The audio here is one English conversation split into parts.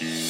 Bye.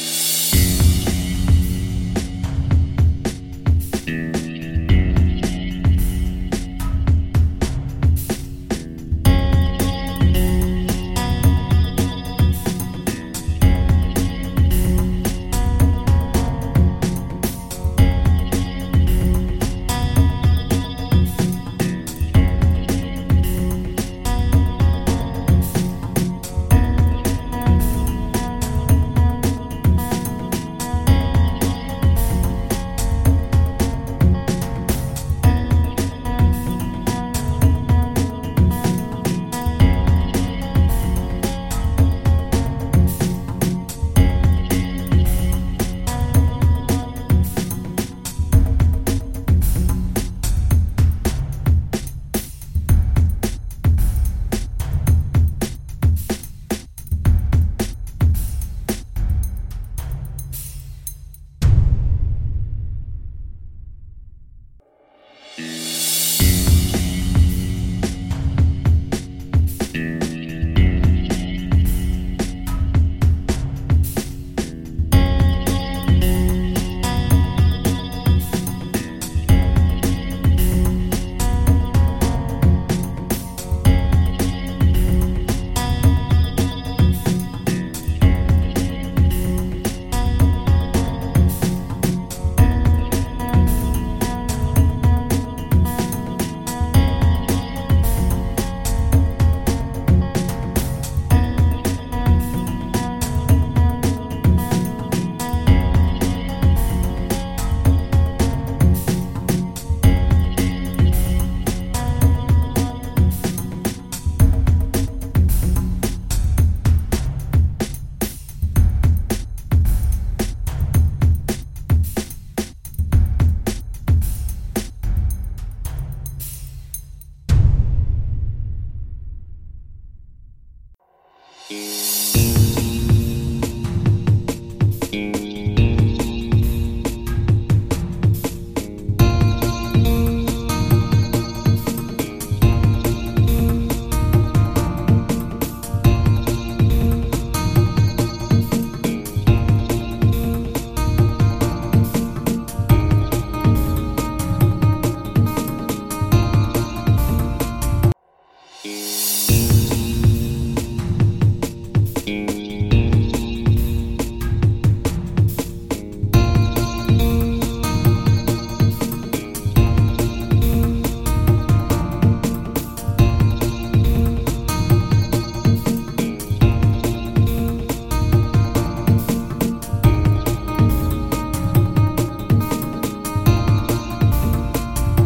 you.